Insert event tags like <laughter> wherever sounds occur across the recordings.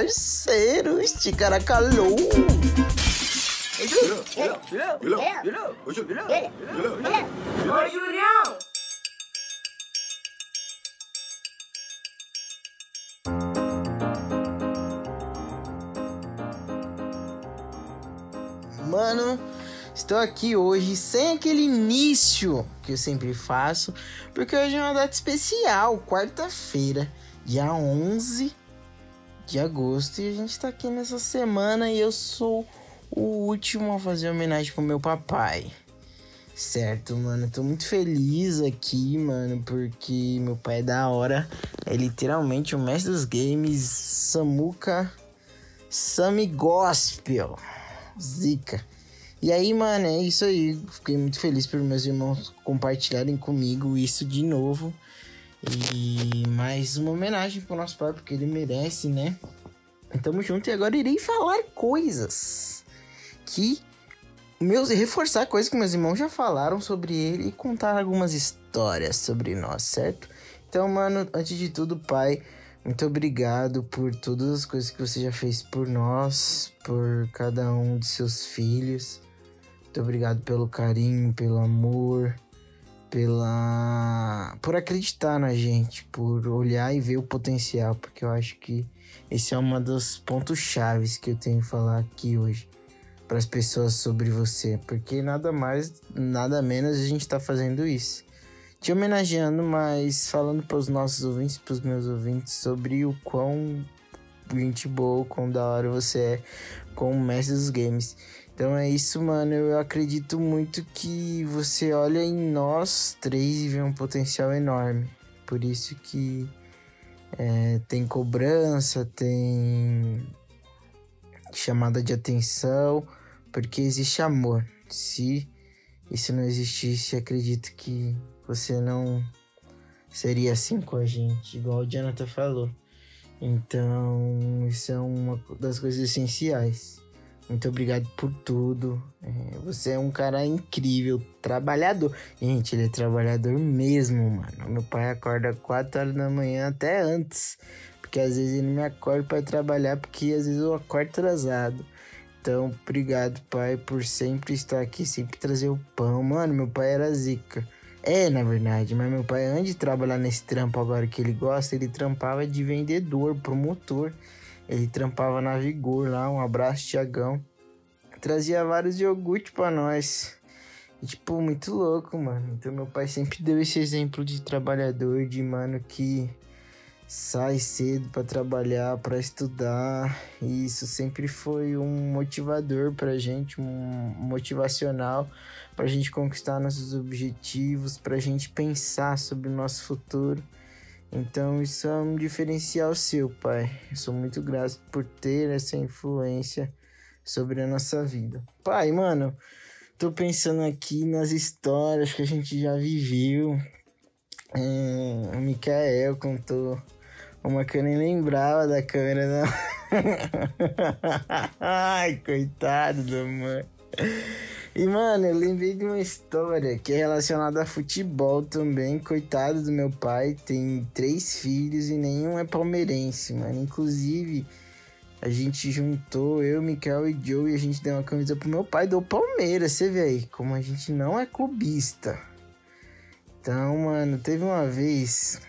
parceiros de Caracalu. Mano, estou aqui hoje sem aquele início que eu sempre faço, porque hoje é uma data especial, quarta-feira, dia 11 de agosto, e a gente tá aqui nessa semana e eu sou o último a fazer homenagem pro meu papai. Certo, mano, tô muito feliz aqui, mano, porque meu pai é da hora. É literalmente o mestre dos games, Samuka Sami Gospel. Zica. E aí, mano, é isso aí. Fiquei muito feliz por meus irmãos compartilharem comigo isso de novo. E mais uma homenagem pro nosso pai, porque ele merece, né? Tamo junto e agora irei falar coisas que. Meus, reforçar coisas que meus irmãos já falaram sobre ele e contar algumas histórias sobre nós, certo? Então, mano, antes de tudo, pai, muito obrigado por todas as coisas que você já fez por nós, por cada um de seus filhos. Muito obrigado pelo carinho, pelo amor, pela por acreditar na gente, por olhar e ver o potencial, porque eu acho que esse é uma dos pontos chaves que eu tenho que falar aqui hoje para as pessoas sobre você, porque nada mais, nada menos a gente está fazendo isso. Te homenageando, mas falando para os nossos ouvintes, para os meus ouvintes, sobre o quão gente boa, quão da hora você é com o mestre dos games. Então é isso, mano. Eu acredito muito que você olha em nós três e vê um potencial enorme. Por isso que é, tem cobrança, tem chamada de atenção, porque existe amor. Se isso não existisse, acredito que você não seria assim com a gente, igual o Jonathan falou. Então, isso é uma das coisas essenciais. Muito obrigado por tudo. É, você é um cara incrível, trabalhador. Gente, ele é trabalhador mesmo, mano. Meu pai acorda 4 horas da manhã até antes. Porque às vezes ele me acorda para trabalhar, porque às vezes eu acordo atrasado. Então, obrigado, pai, por sempre estar aqui, sempre trazer o pão. Mano, meu pai era zica. É, na verdade, mas meu pai, antes de trabalhar nesse trampo agora que ele gosta, ele trampava de vendedor, promotor. Ele trampava na Vigor lá, um abraço, Tiagão. Trazia vários iogurtes pra nós. E, tipo, muito louco, mano. Então, meu pai sempre deu esse exemplo de trabalhador, de mano que sai cedo para trabalhar, para estudar. E isso sempre foi um motivador pra gente, um motivacional pra gente conquistar nossos objetivos, pra gente pensar sobre o nosso futuro. Então isso é um diferencial seu, pai. Eu sou muito grato por ter essa influência sobre a nossa vida. Pai, mano, tô pensando aqui nas histórias que a gente já viveu. É, o Mikael contou uma que eu nem lembrava da câmera, não. <laughs> Ai, coitado do mãe. E, mano, eu lembrei de uma história que é relacionada a futebol também. Coitado do meu pai, tem três filhos e nenhum é palmeirense, mano. Inclusive, a gente juntou, eu, Mikael e Joe, e a gente deu uma camisa pro meu pai do Palmeiras. Você vê aí, como a gente não é clubista. Então, mano, teve uma vez,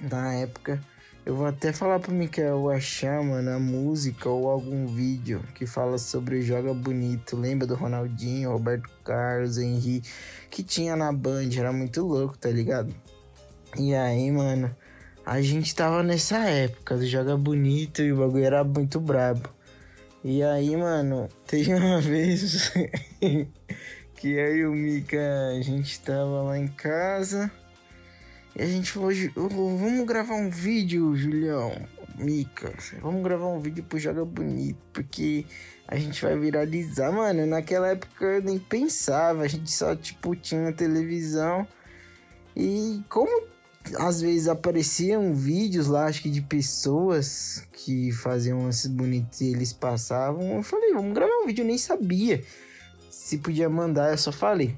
na época, eu vou até falar pro Mikael achar, mano, a música ou algum vídeo que fala sobre o Joga Bonito. Lembra do Ronaldinho, Roberto Carlos, Henry, que tinha na Band, era muito louco, tá ligado? E aí, mano, a gente tava nessa época do Joga Bonito e o bagulho era muito brabo. E aí, mano, teve uma <laughs> vez que eu e o Mika, a gente tava lá em casa. E a gente falou, vamos gravar um vídeo, Julião, Mica. Vamos gravar um vídeo pro Joga Bonito, porque a gente vai viralizar. Mano, naquela época eu nem pensava, a gente só, tipo, tinha televisão. E como às vezes apareciam vídeos lá, acho que de pessoas que faziam esses bonitos e eles passavam, eu falei, vamos gravar um vídeo, eu nem sabia se podia mandar, eu só falei.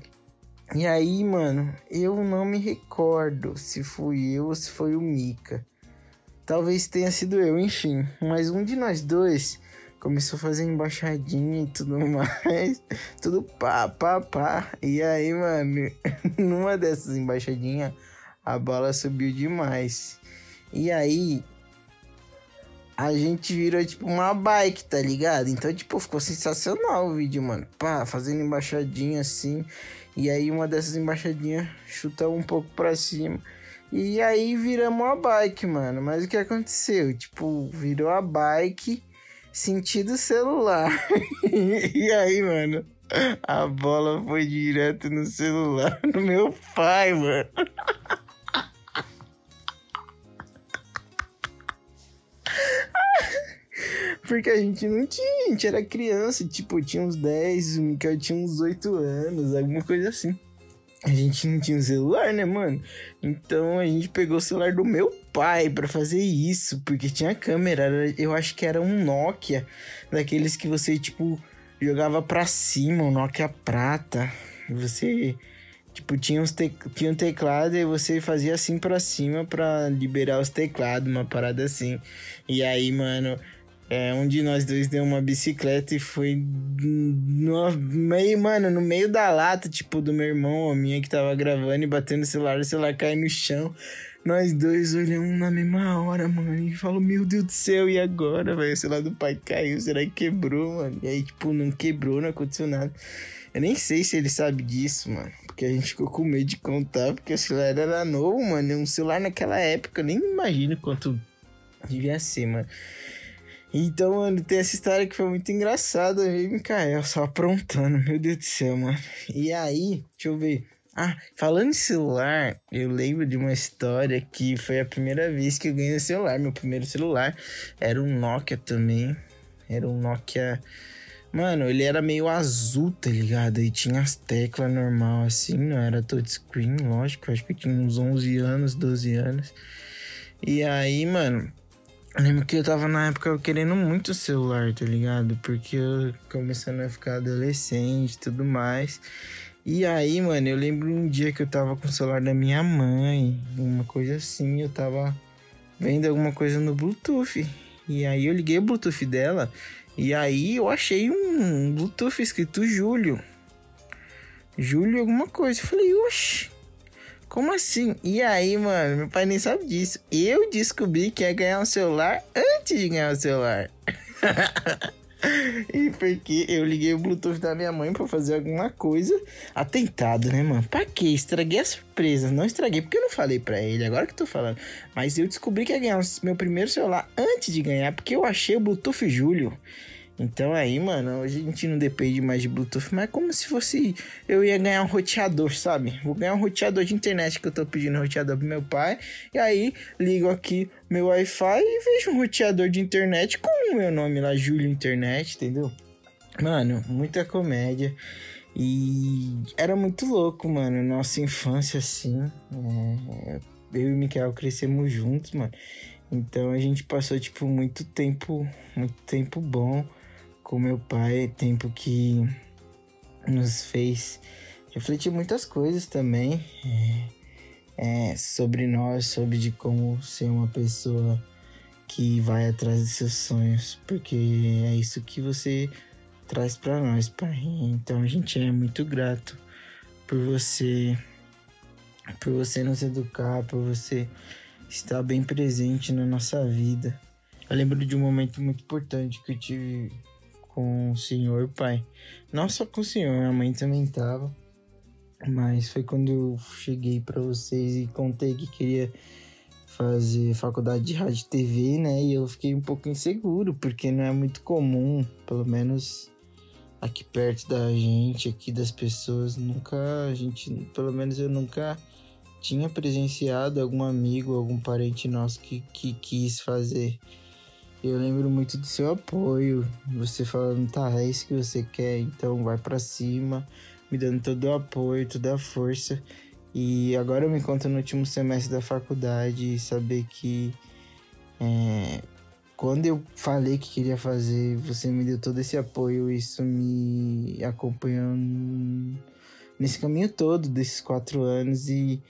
E aí, mano, eu não me recordo se fui eu ou se foi o Mika. Talvez tenha sido eu, enfim. Mas um de nós dois começou a fazer embaixadinha e tudo <laughs> mais. Tudo pá, pá, pá. E aí, mano, <laughs> numa dessas embaixadinhas, a bola subiu demais. E aí, a gente virou tipo uma bike, tá ligado? Então, tipo, ficou sensacional o vídeo, mano. Pá, fazendo embaixadinha assim. E aí, uma dessas embaixadinhas chuta um pouco pra cima. E aí, viramos a bike, mano. Mas o que aconteceu? Tipo, virou a bike sentido celular. <laughs> e aí, mano, a bola foi direto no celular do meu pai, mano. <laughs> Porque a gente não tinha, a gente era criança, tipo, tinha uns 10, o Mikael tinha uns 8 anos, alguma coisa assim. A gente não tinha celular, né, mano? Então a gente pegou o celular do meu pai para fazer isso, porque tinha câmera. Eu acho que era um Nokia, daqueles que você, tipo, jogava pra cima, um Nokia prata. Você, tipo, tinha, uns te... tinha um teclado e você fazia assim pra cima pra liberar os teclados, uma parada assim. E aí, mano, é, um de nós dois deu uma bicicleta e foi no meio, mano, no meio da lata, tipo, do meu irmão, a minha que tava gravando e batendo o celular, o celular cai no chão. Nós dois olhamos na mesma hora, mano, e falou, meu Deus do céu, e agora, velho? O celular do pai caiu, será que quebrou, mano? E aí, tipo, não quebrou, não aconteceu nada. Eu nem sei se ele sabe disso, mano. Porque a gente ficou com medo de contar, porque o celular era novo, mano. Um celular naquela época, eu nem imagino quanto devia ser, mano. Então, mano, tem essa história que foi muito engraçada. Eu e Mikael só aprontando, meu Deus do céu, mano. E aí, deixa eu ver. Ah, falando em celular, eu lembro de uma história que foi a primeira vez que eu ganhei um celular. Meu primeiro celular era um Nokia também. Era um Nokia. Mano, ele era meio azul, tá ligado? E tinha as teclas normal assim, não era touchscreen, lógico. Acho que eu tinha uns 11 anos, 12 anos. E aí, mano, eu lembro que eu tava na época querendo muito celular, tá ligado? Porque eu começando a ficar adolescente e tudo mais. E aí, mano, eu lembro um dia que eu tava com o celular da minha mãe, uma coisa assim, eu tava vendo alguma coisa no Bluetooth. E aí eu liguei o Bluetooth dela e aí eu achei um Bluetooth escrito Júlio. Júlio alguma coisa. Eu falei, oxe, como assim? E aí, mano, meu pai nem sabe disso. Eu descobri que ia ganhar um celular antes de ganhar o um celular. <laughs> e porque eu liguei o Bluetooth da minha mãe para fazer alguma coisa. Atentado, né, mano? Pra quê? Estraguei a surpresa. Não estraguei porque eu não falei para ele, agora que eu tô falando. Mas eu descobri que ia ganhar meu primeiro celular antes de ganhar, porque eu achei o Bluetooth Júlio. Então aí, mano, hoje a gente não depende mais de Bluetooth, mas é como se fosse eu ia ganhar um roteador, sabe? Vou ganhar um roteador de internet que eu tô pedindo roteador pro meu pai. E aí ligo aqui meu Wi-Fi e vejo um roteador de internet com o meu nome lá, Júlio Internet, entendeu? Mano, muita comédia. E era muito louco, mano. Nossa infância, assim. É... Eu e o Mikael crescemos juntos, mano. Então a gente passou, tipo, muito tempo, muito tempo bom com meu pai, tempo que nos fez refletir muitas coisas também é, é, sobre nós, sobre de como ser uma pessoa que vai atrás de seus sonhos, porque é isso que você traz para nós, pai. Então a gente é muito grato por você, por você nos educar, por você estar bem presente na nossa vida. Eu lembro de um momento muito importante que eu tive com o senhor pai. Não só com o senhor, a mãe também tava. Mas foi quando eu cheguei para vocês e contei que queria fazer faculdade de rádio e TV, né? E eu fiquei um pouco inseguro, porque não é muito comum, pelo menos aqui perto da gente, aqui das pessoas, nunca a gente, pelo menos eu nunca tinha presenciado algum amigo, algum parente nosso que, que quis fazer eu lembro muito do seu apoio, você falando, tá, é isso que você quer, então vai para cima, me dando todo o apoio, toda a força. E agora eu me encontro no último semestre da faculdade e saber que é, quando eu falei que queria fazer, você me deu todo esse apoio, isso me acompanhou nesse caminho todo desses quatro anos e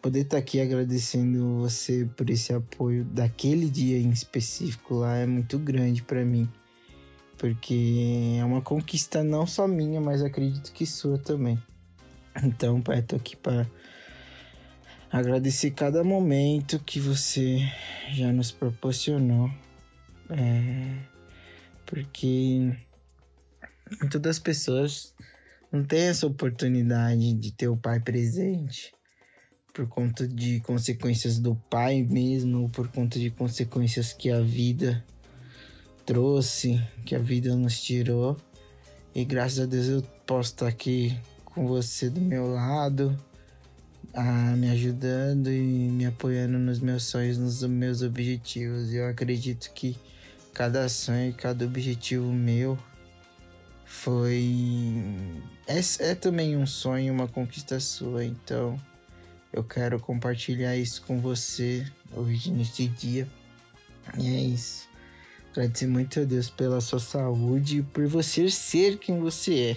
poder estar tá aqui agradecendo você por esse apoio daquele dia em específico lá é muito grande para mim. Porque é uma conquista não só minha, mas acredito que sua também. Então, pai, tô aqui para agradecer cada momento que você já nos proporcionou. É, porque muitas das pessoas não têm essa oportunidade de ter o pai presente por conta de consequências do pai mesmo, por conta de consequências que a vida trouxe, que a vida nos tirou. E graças a Deus eu posso estar aqui com você do meu lado, ah, me ajudando e me apoiando nos meus sonhos, nos meus objetivos. Eu acredito que cada sonho, cada objetivo meu foi. É, é também um sonho, uma conquista sua, então eu quero compartilhar isso com você hoje, neste dia. E é isso. Agradecer muito a Deus pela sua saúde e por você ser quem você é.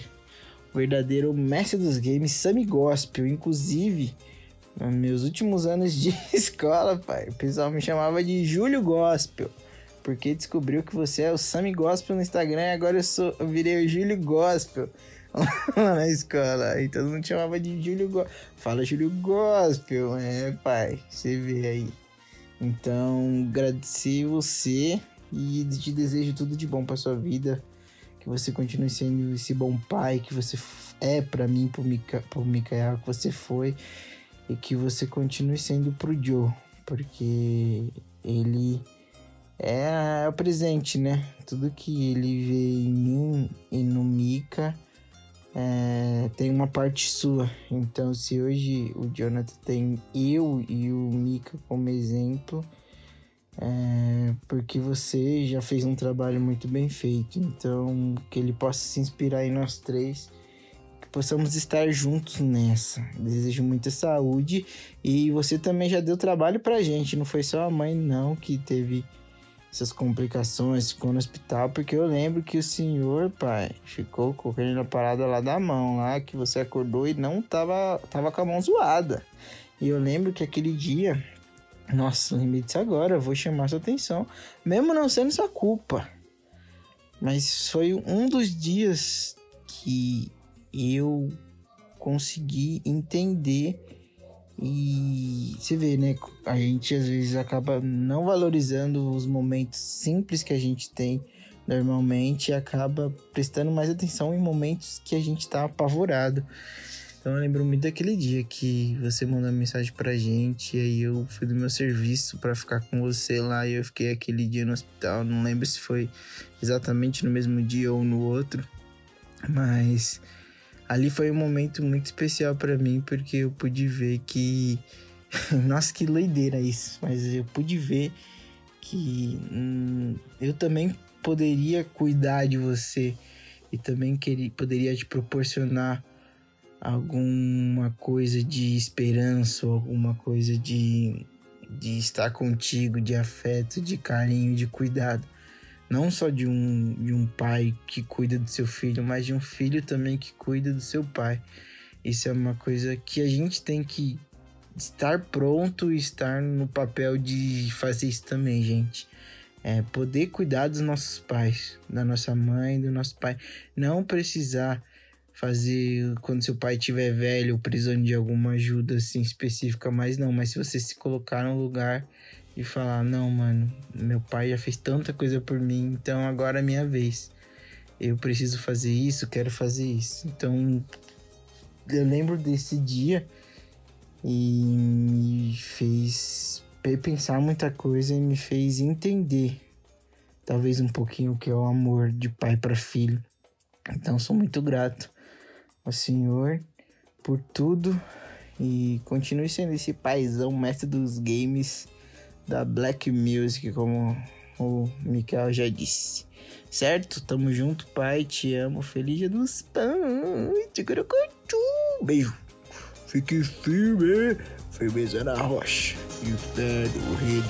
O verdadeiro mestre dos games, Sammy Gospel. Inclusive, nos meus últimos anos de <laughs> escola, pai, o pessoal me chamava de Júlio Gospel. Porque descobriu que você é o Sammy Gospel no Instagram e agora eu, sou, eu virei o Júlio Gospel. <laughs> lá na escola. Aí todo mundo chamava de Júlio Gospel. Fala Júlio Gospel, é, pai. Você vê aí. Então, agradecer você e te desejo tudo de bom para sua vida. Que você continue sendo esse bom pai que você é para mim, pro, Mica, pro Mikael, que você foi. E que você continue sendo pro Joe. Porque ele é o presente, né? Tudo que ele vê em mim e no Mika é, tem uma parte sua. Então, se hoje o Jonathan tem eu e o Mika como exemplo, é porque você já fez um trabalho muito bem feito. Então, que ele possa se inspirar em nós três, que possamos estar juntos nessa. Desejo muita saúde e você também já deu trabalho pra gente, não foi só a mãe, não, que teve essas complicações, ficou no hospital, porque eu lembro que o senhor, pai, ficou com aquele parada lá da mão, lá que você acordou e não tava, tava com a mão zoada. E eu lembro que aquele dia, nossa, lembrei disso agora, vou chamar sua atenção, mesmo não sendo sua culpa. Mas foi um dos dias que eu consegui entender e você vê, né? A gente às vezes acaba não valorizando os momentos simples que a gente tem normalmente e acaba prestando mais atenção em momentos que a gente tá apavorado. Então eu lembro muito daquele dia que você mandou uma mensagem pra gente e aí eu fui do meu serviço para ficar com você lá e eu fiquei aquele dia no hospital. Não lembro se foi exatamente no mesmo dia ou no outro, mas ali foi um momento muito especial para mim porque eu pude ver que <laughs> nossa que doideira isso mas eu pude ver que hum, eu também poderia cuidar de você e também queria, poderia te proporcionar alguma coisa de esperança alguma coisa de, de estar contigo de afeto de carinho de cuidado não só de um, de um pai que cuida do seu filho, mas de um filho também que cuida do seu pai. Isso é uma coisa que a gente tem que estar pronto e estar no papel de fazer isso também, gente. É poder cuidar dos nossos pais, da nossa mãe, do nosso pai. Não precisar fazer quando seu pai estiver velho precisando de alguma ajuda assim específica, mas não, mas se você se colocar no lugar e falar: não, mano, meu pai já fez tanta coisa por mim, então agora é minha vez. Eu preciso fazer isso, quero fazer isso. Então, eu lembro desse dia e me fez pensar muita coisa e me fez entender, talvez um pouquinho o que é o amor de pai para filho. Então, sou muito grato ao Senhor por tudo e continue sendo esse paizão, mestre dos games da Black Music, como o Mikael já disse. Certo? Tamo junto, pai. Te amo. Feliz dia dos pães. Beijo. Fique firme. Firmeza na rocha. E o rei